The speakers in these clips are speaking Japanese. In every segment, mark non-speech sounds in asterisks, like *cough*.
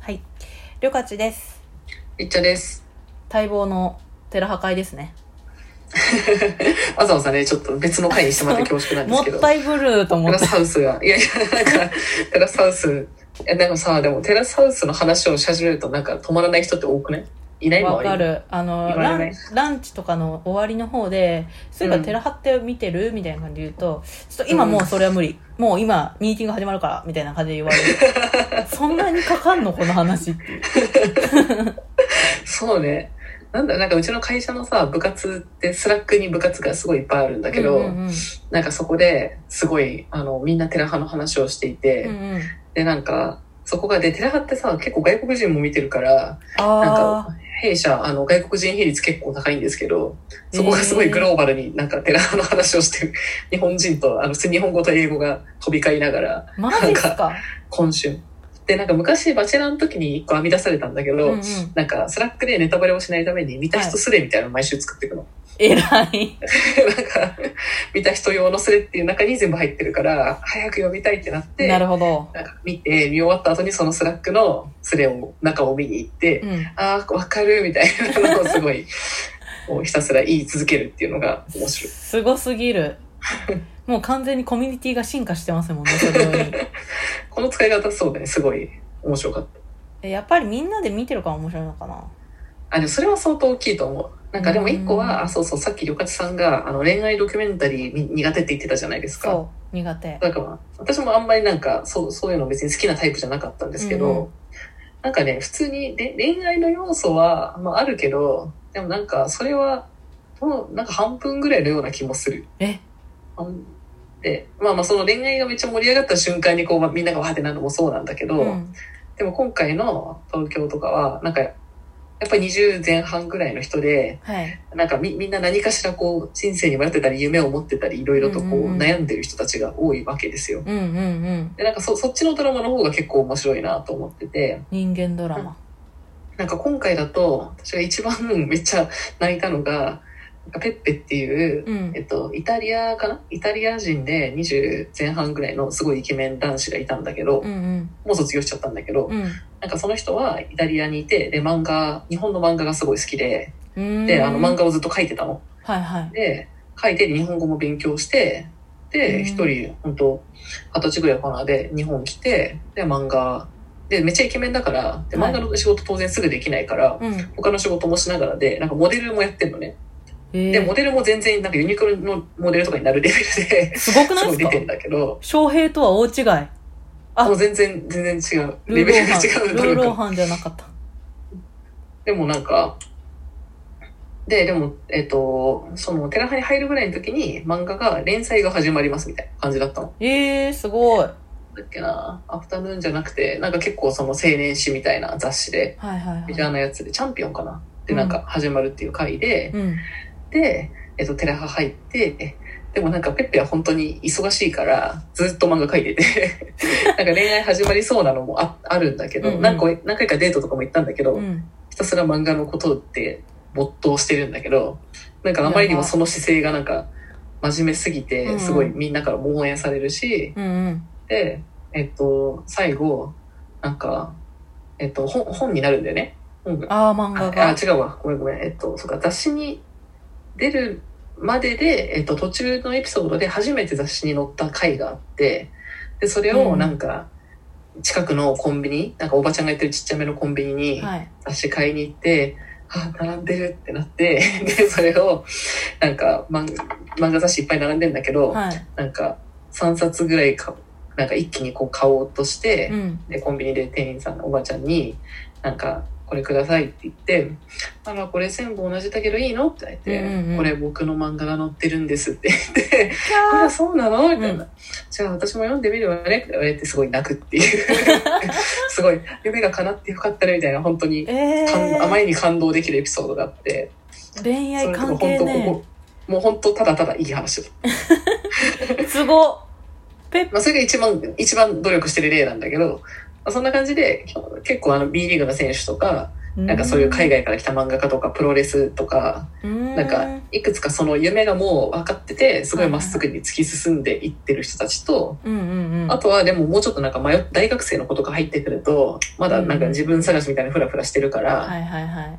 はい。りょかちです。いっちゃです。待望の寺破壊ですね。*laughs* わざわざね、ちょっと別の回にしてもらって恐縮なんですけど。もったいぶると思ってテラス。ハウスが、いやいや、なんか、テラスハウス、いや、でもさ、でもテラスハウスの話をし始めるとなんか止まらない人って多くねい？ないわか。る。あの、ランランチとかの終わりの方で、そういえばうん寺張って見てる？みたいな感じで言うと、ちょっと今もうそれは無理。もう今、ミーティング始まるから、みたいな感じで言われる。*laughs* そんなにかかんの？この話っていう。そうね。なんだ、なんかうちの会社のさ、部活って Slack に部活がすごいいっぱいあるんだけど、うんうんなんかそこですごい、あの、みんなテラハの話をしていて、うん。うんうん。で、なんか、そこが、で、テラハってさ、結構外国人も見てるから、なんか、弊社、あの、外国人比率結構高いんですけど、そこがすごいグローバルになんかテラハの話をしてる日本人と、あの、日本語と英語が飛び交いながら、ー、マジっすか？今週。で、なんか昔、バチェラーの時に一個編み出されたんだけど、うんうん。なんか、 Slack でネタバレをしないために、見た人スレみたいなのを毎週作っていくの。偉い。*laughs* なんか、見た人用のスレっていう中に全部入ってるから、早く読みたいってなって、なるほど。なんか見て、見終わった後にその Slack のスレを、中を見に行って、うん。ああ、わかるみたいなのをすごい、もうひたすら言い続けるっていうのが面白い。すごすぎる。もう完全にコミュニティが進化してますもんね、それより。*laughs* この使い方そうだね、すごい面白かった。えやっぱりみんなで見てるから面白いのかな？あ、でもそれは相当大きいと思う。なんかでも一個うんは、あ、そうそう、さっきりょかちさんが、あの、恋愛ドキュメンタリーみ苦手って言ってたじゃないですか。そう、苦手。だから、私もあんまりなんか、そう、そういうの別に好きなタイプじゃなかったんですけど、うんうんなんかね、普通にれ恋愛の要素は、まああるけど、でもなんか、それは、もうなんか半分ぐらいのような気もする。え？半で、まあまあその恋愛がめっちゃ盛り上がった瞬間にこう、まあみんながわーってなるのもそうなんだけど、うん。でも今回の東京とかは、なんか、やっぱり20前半ぐらいの人で、はい。なんかみみんな何かしらこう人生に迷ってたり夢を持ってたりいろいろとこう悩んでる人たちが多いわけですよ。うんうんうん。でなんかそそっちのドラマの方が結構面白いなと思ってて人間ドラマ。なんか今回だと私が一番めっちゃ泣いたのがペッペっていう、うんえ。っと、イタリアかな？イタリア人で20前半ぐらいのすごいイケメン男子がいたんだけど、うんうん。もう卒業しちゃったんだけど、うんなんかその人はイタリアにいてで漫画日本の漫画がすごい好きで。であの漫画をずっと描いてたの。はいはい。で、書いて日本語も勉強して、うんで、一人、本当二十歳ぐらいかなで日本来て、で、漫画、で、めっちゃイケメンだから、で、はい漫画の仕事当然すぐできないから、うん。他の仕事もしながらで、なんかモデルもやってんのね。えで、モー、デルも全然、なんかユニクロのモデルとかになるレベルで、すごくすない？ですか出てんだけど、翔平とは大違い。あもう全然、全然違う。ルレベル。が違うルーローとハンじゃなかった。でもなんか、で、でも、えっと、その、テラハに入るぐらいの時に漫画が、連載が始まりますみたいな感じだったの。えー、すごい。だっけな、アフタヌーンじゃなくて、なんか結構その青年誌みたいな雑誌で、はいはいメジャはーなやつで、チャンピオンかなで、うんなんか始まるっていう回でい。、うん。で、えっと、テラハ入って、でもなんかペッペは本当に忙しいから、ずっと漫画描いてて、*laughs* なんか恋愛始まりそうなのもああるんだけど、うんうん何回かデートとかも行ったんだけど、うん。ひたすら漫画のことって没頭してるんだけど、なんかあまりにもその姿勢がなんか真面目すぎて、んすごいみんなから応援されるし、うんうん。で、えっと、最後、なんか、えっと、本、本になるんだよね。本が。あー、漫画が。あ、違うわ。ごめんごめん。えっと、そうか、雑誌に出るまでで、えっと、途中のエピソードで初めて雑誌に載った回があって、で、それをなんか、近くのコンビニ、なんかおばちゃんがやってるちっちゃめのコンビニにはい。雑誌買いに行って、あ、並んでるってなって、*laughs* で、それを、なんか、漫漫画雑誌いっぱい並んでんだけど、はい。なんか3冊ぐらいかなんか一気にこう買おうとして、うん。でコンビニで店員さんのおばちゃんになんかこれくださいって言って「あらこれ全部同じだけどいいの?」って言って、うんうんうんこれ僕の漫画が載ってるんです」って言ってキ「あャらそうなの?」みたいな、うじゃあ私も読んでみるわね」って言われてすごい泣くっていう *laughs* すごい夢が叶ってよかったねみたいな本当にー。え感あまー。りに感動できるエピソードがあって恋愛関係ね本当こ。こもう本当ただただいい話だ *laughs* すごっ。ペッまあ、それが一番、一番努力してる例なんだけど、まあ、そんな感じで、結構あの B リーグの選手とか、なんかそういう海外から来た漫画家とかプロレスとか、外なんかいくつかその夢がもう分かってて、すごいまっすぐに突き進んでいってる人たちと、あとはでももうちょっとなんか迷っ大学生の子とか入ってくると、まだなんか自分探しみたいなフラフラしてるから、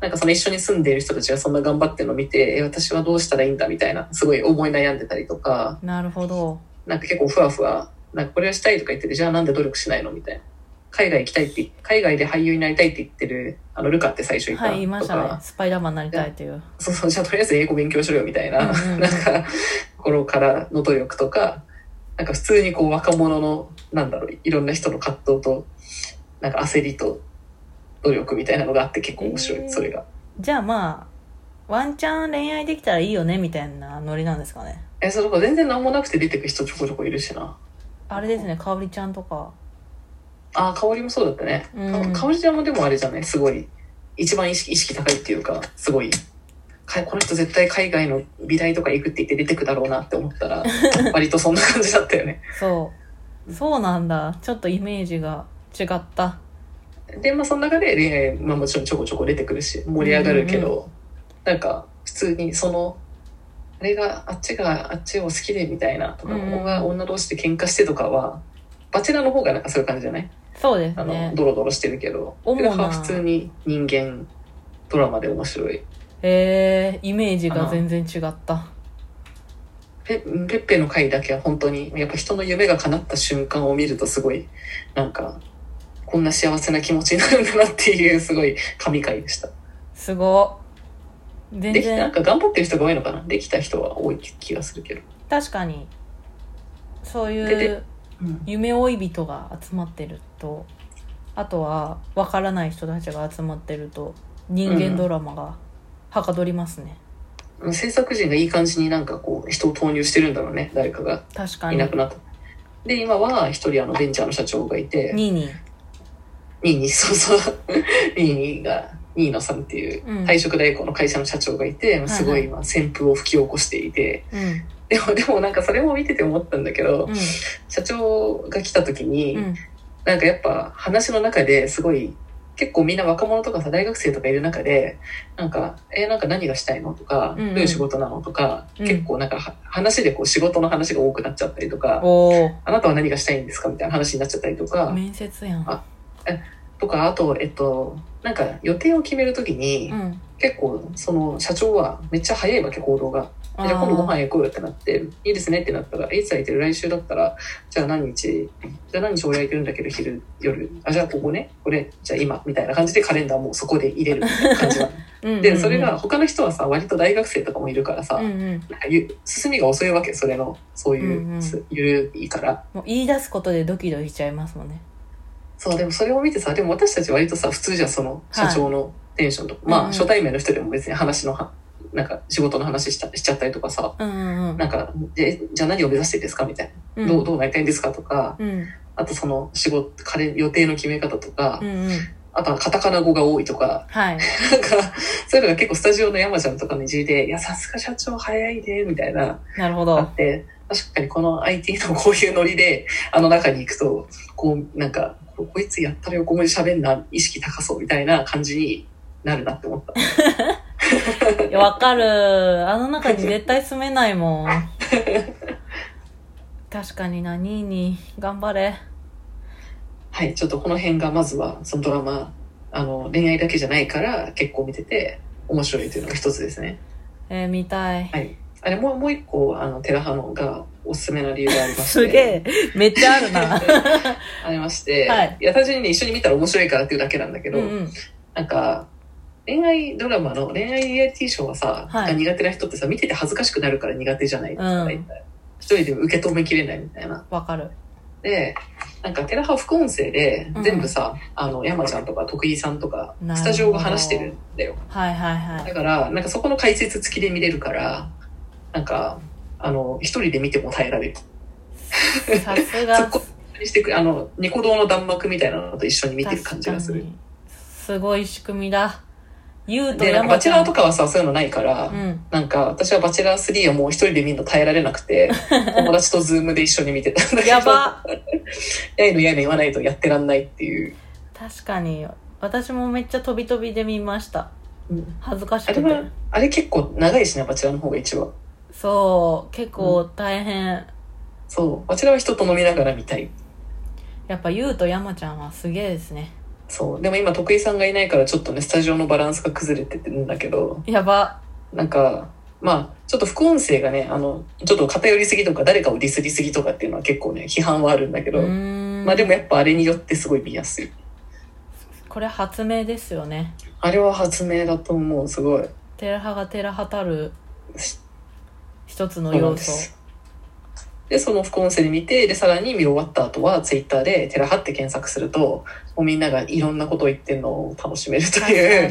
なんかその一緒に住んでいる人たちがそんな頑張ってるのを見て、え私はどうしたらいいんだみたいな、すごい思い悩んでたりとか、なるほど。なんか結構ふわふわ、なんかこれはしたいとか言ってて、じゃあなんで努力しないのみたいな。海外行きたいって、海外で俳優になりたいって言ってる、あの、ルカって最初いたはいいましたね。スパイダーマンになりたいという。そうそう、じゃあとりあえず英語勉強しろよみたいな、うんうんうん。なんか、頃からの努力とか、なんか普通にこう若者の、なんだろう、いろんな人の葛藤と、なんか焦りと努力みたいなのがあって結構面白い、えー。それが。じゃあまあワンチャン恋愛できたらいいよねみたいなノリなんですかね。え、それこ全然何もなくて出てく人ちょこちょこいるしな。あれですねかおりちゃんとかああ、香りもそうだったね。うん。か香りちゃんもでもあれじゃない？すごい、一番意識意識高いっていうか、すごい、かこの人絶対海外の美大とか行くって言って出てくだろうなって思ったら、*laughs* 割とそんな感じだったよね。そう。そうなんだ。ちょっとイメージが違った。で、まあその中で恋愛、まあもちろんちょこちょこ出てくるし、盛り上がるけど、なんか普通にその、あれが、あっちがあっちを好きでみたいなとか、うんうんここが女同士で喧嘩してとかは、バチェラーの方がなんかそういう感じじゃない？そうですあの、ねドロドロしてるけど、主なは普通に人間ドラマで面白い。えー、イメージが全然違ったペペッペの回だけは本当に、やっぱ人の夢が叶った瞬間を見るとすごい、なんか、こんな幸せな気持ちになるんだなっていう、すごい神回でした。すごっ全できなん然か頑張ってる人が多いのかな？できた人は多い気がするけど。確かにそういううん。夢追い人が集まってるとあとは分からない人たちが集まってると人間ドラマがはかどりますね、制作陣がいい感じになんかこう、人を投入してるんだろうね、誰かが。確かに。いなくなった。で、今は一人あのベンチャーの社長がいて、ニーニー。ニーニー、そうそう、*laughs* ニーニーが、ニーノさんっていううん。退職代行の会社の社長がいて、すごい今旋風を吹き起こしていて、うんでも、でもなんかそれも見てて思ったんだけど、うん。社長が来た時に、うん。なんかやっぱ話の中ですごい、結構みんな若者とかさ、大学生とかいる中で、なんか、え、なんか何がしたいのとか、うんうん。どういう仕事なのとか、うん。結構なんかは話でこう仕事の話が多くなっちゃったりとか、あなたは何がしたいんですかみたいな話になっちゃったりとか、面接やん。あとか、あと、えっと、なんか予定を決めるときに、うん。結構その社長はめっちゃ早いわけ、行動が。じゃあ今度ご飯行こうよってなって、いいですねってなったら、いつ空いてる？来週だったら、じゃあ何日、じゃあ何日俺空いてるんだけど昼、夜、あ、じゃあここね、これ、じゃあ今、みたいな感じでカレンダーもそこで入れる感じなの。*laughs* うんうんうん。で、それが他の人はさ、割と大学生とかもいるからさ、うんうん。なんかゆ進みが遅いわけ、それの、そういう、うんうん。すゆるいから。もう言い出すことでドキドキしちゃいますもんね。そう、でもそれを見てさ、でも私たち割とさ、普通じゃんその社長のテンションとか、まあ、うんうん。初対面の人でも別に話のは、なんか仕事の話したしちゃったりとかさ、うんうんうん。なんか、でじゃあ何を目指してですか？みたいな。うん。どう、どうなりたいんですか？とか、うん。あとその仕事、彼、予定の決め方とか、うんうん。あとはカタカナ語が多いとか、はい。*laughs* なんか、そういうのが結構スタジオの山ちゃんとかのいじりで、いや、さすが社長早いね、みたいな、あなるほど。って、確かにこの IT のこういうノリで、あの中に行くと、こう、なんか、ここいつやったら横文字喋んな、意識高そうみたいな感じになるなって思った。*laughs* いやわかる。あの中に絶対住めないもん。*laughs* 確かになニーニー頑張れ。はい、ちょっとこの辺がまずは、そのドラマ、あの、恋愛だけじゃないから結構見てて面白いというのが一つですね。えー、見たい。はい。あれ、もう、もう一個、あの、テラハノがおすすめな理由がありまして。*laughs* すげえ。めっちゃあるな。*laughs* ありまして、はい。いや、単純にね、一緒に見たら面白いからっていうだけなんだけど、うんうん。なんか、恋愛ドラマの恋愛リアリティショーはさ、はい。が苦手な人ってさ、見てて恥ずかしくなるから苦手じゃないですか、うん。一人で受け止めきれないみたいな。わかる。で、なんかテラハ副音声でうん。全部さ、あの、山ちゃんとか徳井さんとかスタジオが話してるんだよ。はいはいはい。だから、なんかそこの解説付きで見れるから、なんか、あの、一人で見ても耐えられる。さす *laughs* そがこにしてくれ、あの、ニコ動の弾幕みたいなのと一緒に見てる感じがする。すごい仕組みだゆうとで、なんかバチェラーとかはさ、そういうのないから、うん。なんか私はバチェラー3はもう一人で見るの耐えられなくて、*laughs* 友達と Zoom で一緒に見てたんだけど、やば。*laughs* やいのやいの言わないとやってらんないっていう。確かに。私もめっちゃ飛び飛びで見ました。うん。恥ずかしくて。あれは、あれ結構長いしね、バチェラーの方が一話。そう。結構大変、そう。バチェラーは人と飲みながら見たい。やっぱ優と山ちゃんはすげえですねそう。でも今、徳井さんがいないからちょっとね、スタジオのバランスが崩れてるんだけど、やば。なんか、まあ、ちょっと副音声がね、あの、ちょっと偏りすぎとか、誰かをディスりすぎとかっていうのは結構ね、批判はあるんだけうど、まあでもやっぱあれによってすごい見やすい。これ発明ですよね。あれは発明だと思う、すごい。テラハがテラハたるし一つの要素でその副音声で見て、で、さらに見終わった後は、ツイッターで、テラハって検索すると、もうみんながいろんなことを言ってるのを楽しめると確いう、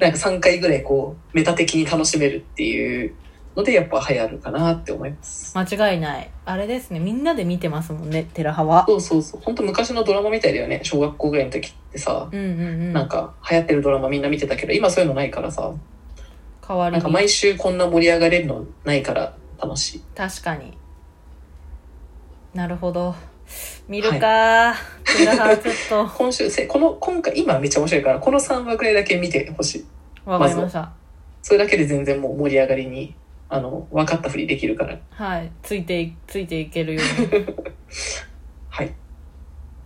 なんか3回ぐらいこう、メタ的に楽しめるっていうので、やっぱ流行るかなって思います。間違いないあれですねみんなで見てますもんねテラハはそうそうそう。本当昔のドラマみたいだよね。小学校ぐらいの時ってさ、うんうんうんなんか流行ってるドラマみんな見てたけど、今そういうのないからさ、代わりになんか毎週こんな盛り上がれるのないから楽しい。確かになるほど。見るか、テラハちょっと。*laughs* 今週、せこの、今回、今めっちゃ面白いから、この3話ぐらいだけ見てほしい。わかりました、それだけで全然もう盛り上がりに、あの、分かったふりできるから。はい。ついていついていけるように *laughs*